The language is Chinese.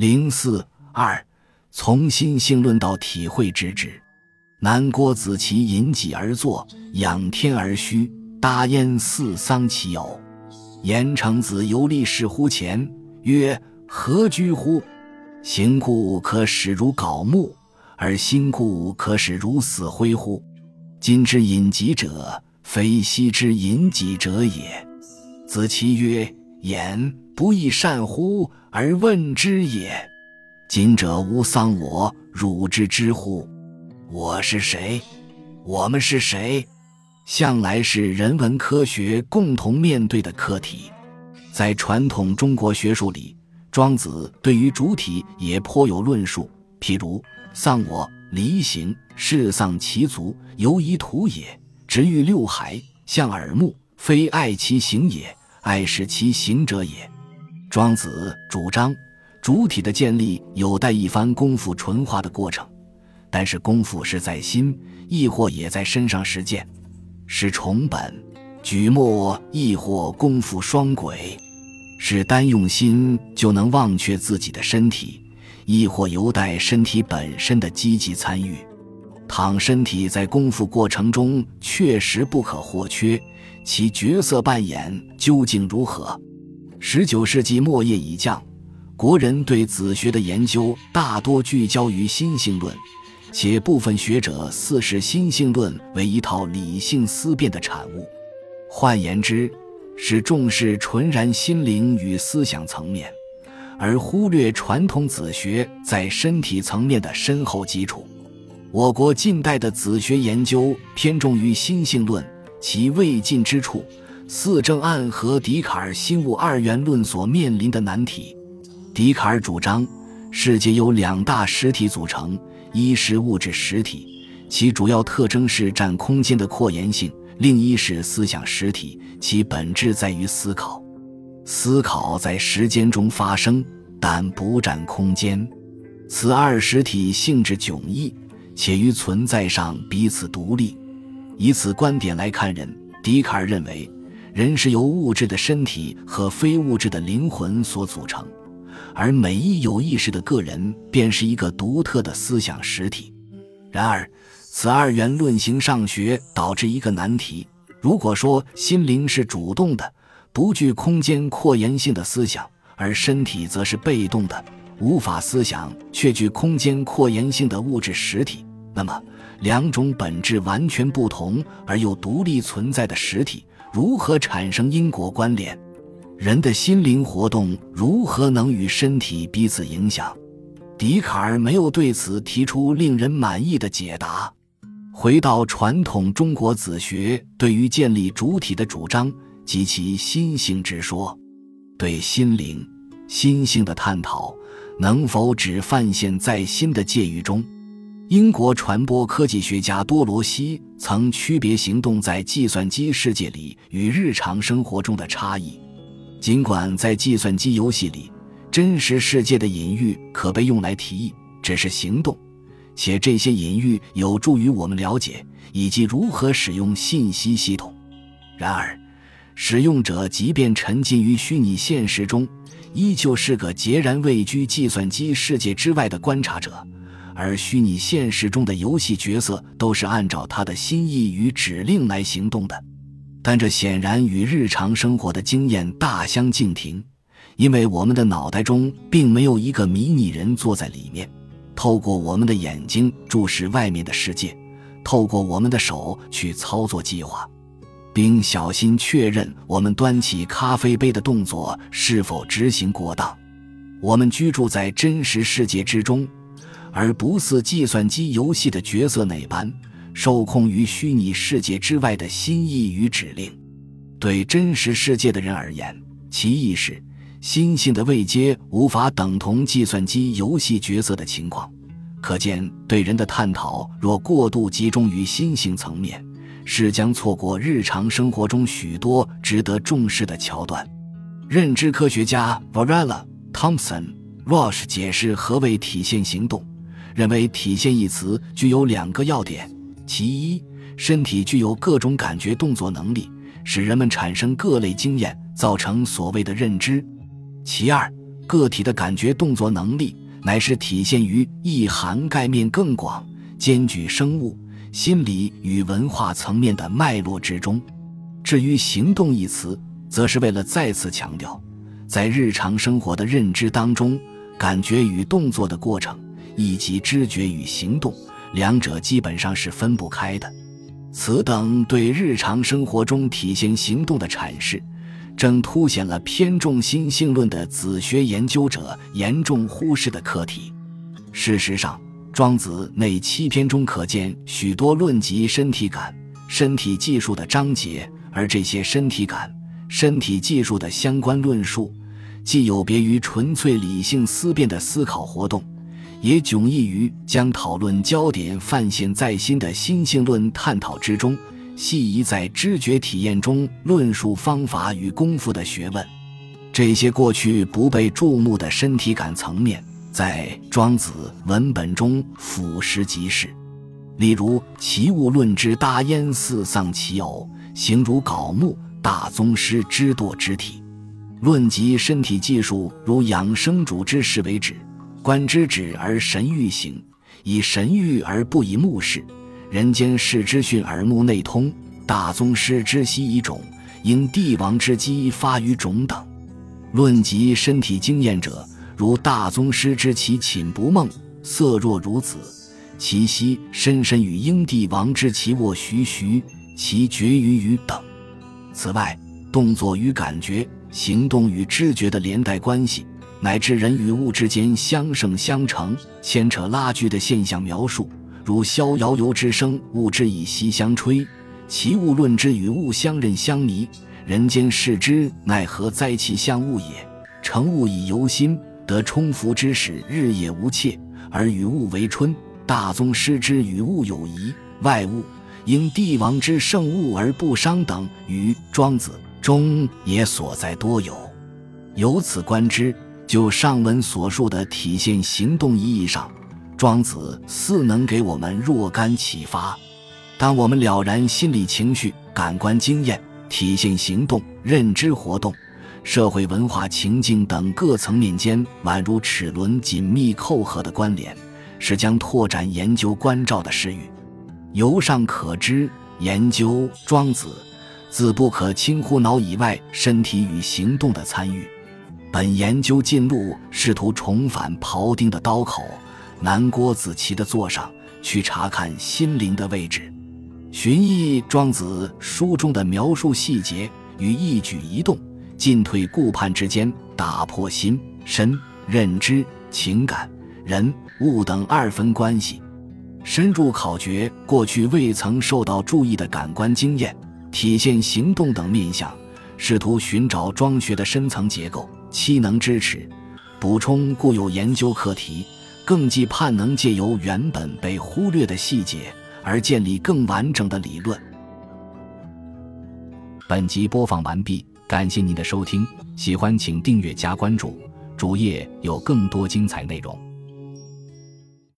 零四二，从心性论到体会之之。南郭子綦引己而坐，仰天而虚，搭焉似丧其偶。言成子游历视乎前，曰：“何居乎？行故可使如槁木，而心故可使如死灰乎？今之隐疾者，非昔之隐己者也。”子期曰：“言不亦善乎？而问之也。今者吾丧我，汝之之乎？我是谁？我们是谁？”向来是人文科学共同面对的课题，在传统中国学术里，庄子对于主体也颇有论述。譬如“丧我，离形，是丧其足，犹以土也。直欲六骸，向耳目，非爱其形也，爱使其行者也。”庄子主张，主体的建立有待一番功夫纯化的过程，但是功夫是在心，亦或也在身上实践。是重本，举墨亦或功夫双轨，是单用心就能忘却自己的身体，亦或犹待身体本身的积极参与。倘身体在功夫过程中确实不可或缺，其角色扮演究竟如何？十九世纪末叶已降，国人对子学的研究大多聚焦于心性论。且部分学者似视心性论为一套理性思辨的产物，换言之，是重视纯然心灵与思想层面，而忽略传统子学在身体层面的深厚基础。我国近代的子学研究偏重于心性论，其未尽之处，似正暗合笛卡尔心物二元论所面临的难题。笛卡尔主张，世界由两大实体组成。一是物质实体，其主要特征是占空间的扩延性；另一是思想实体，其本质在于思考。思考在时间中发生，但不占空间。此二实体性质迥异，且于存在上彼此独立。以此观点来看人，笛卡尔认为，人是由物质的身体和非物质的灵魂所组成。而每一有意识的个人便是一个独特的思想实体。然而，此二元论形上学导致一个难题：如果说心灵是主动的、不具空间扩延性的思想，而身体则是被动的、无法思想却具空间扩延性的物质实体，那么两种本质完全不同而又独立存在的实体，如何产生因果关联？人的心灵活动如何能与身体彼此影响？笛卡尔没有对此提出令人满意的解答。回到传统中国子学对于建立主体的主张及其心性之说，对心灵、心性的探讨，能否只泛现在心的界域中？英国传播科技学家多罗西曾区别行动在计算机世界里与日常生活中的差异。尽管在计算机游戏里，真实世界的隐喻可被用来提议只是行动，且这些隐喻有助于我们了解以及如何使用信息系统。然而，使用者即便沉浸于虚拟现实中，依旧是个孑然位居计算机世界之外的观察者，而虚拟现实中的游戏角色都是按照他的心意与指令来行动的。但这显然与日常生活的经验大相径庭，因为我们的脑袋中并没有一个迷你人坐在里面，透过我们的眼睛注视外面的世界，透过我们的手去操作计划，并小心确认我们端起咖啡杯的动作是否执行过当。我们居住在真实世界之中，而不似计算机游戏的角色那般。受控于虚拟世界之外的心意与指令，对真实世界的人而言，其意识、心性的位阶无法等同计算机游戏角色的情况。可见，对人的探讨若过度集中于心性层面，是将错过日常生活中许多值得重视的桥段。认知科学家 Varela Thompson Roche 解释何为体现行动，认为“体现”一词具有两个要点。其一，身体具有各种感觉动作能力，使人们产生各类经验，造成所谓的认知；其二，个体的感觉动作能力，乃是体现于意涵盖面更广、兼具生物、心理与文化层面的脉络之中。至于“行动”一词，则是为了再次强调，在日常生活的认知当中，感觉与动作的过程，以及知觉与行动，两者基本上是分不开的。此等对日常生活中体现行动的阐释。正凸显了偏重心性论的子学研究者严重忽视的课题。事实上，《庄子》内七篇中可见许多论及身体感、身体技术的章节，而这些身体感、身体技术的相关论述，既有别于纯粹理性思辨的思考活动，也迥异于将讨论焦点泛现在心的心性论探讨之中。系宜在知觉体验中论述方法与功夫的学问，这些过去不被注目的身体感层面，在庄子文本中俯拾即是。例如《齐物论》之大焉似丧其偶，形如槁木；大宗师之堕之体，论及身体技术，如养生主之事为止，观之止而神欲行，以神欲而不以目视。人间视之训耳目内通，大宗师之息以种，因帝王之机发于种等。论及身体经验者，如大宗师之其寝不梦，色若如子，其息深深与英帝王之其卧徐徐，其绝于于等。此外，动作与感觉、行动与知觉的连带关系，乃至人与物之间相生相成、牵扯拉锯的现象描述。如逍遥游之声，物之以息相吹；其物论之与物相认相迷。人间视之，奈何哉？其相物也。成物以游心，得充服之始，日夜无切，而与物为春。大宗师之与物有疑，外物因帝王之圣物而不伤等，于庄子中也所在多有。由此观之，就上文所述的体现行动意义上。庄子似能给我们若干启发。当我们了然心理情绪、感官经验、体现行动、认知活动、社会文化情境等各层面间宛如齿轮紧密扣合的关联，是将拓展研究关照的事语。由上可知，研究庄子，自不可轻忽脑以外身体与行动的参与。本研究进路试图重返庖丁的刀口。南郭子綦的座上去查看心灵的位置，寻绎庄子书中的描述细节与一举一动、进退顾盼之间，打破心身认知、情感、人物等二分关系，深入考掘过去未曾受到注意的感官经验、体现行动等面相，试图寻找庄学的深层结构，期能支持补充固有研究课题。更寄盼能借由原本被忽略的细节而建立更完整的理论。本集播放完毕，感谢您的收听，喜欢请订阅加关注，主页有更多精彩内容。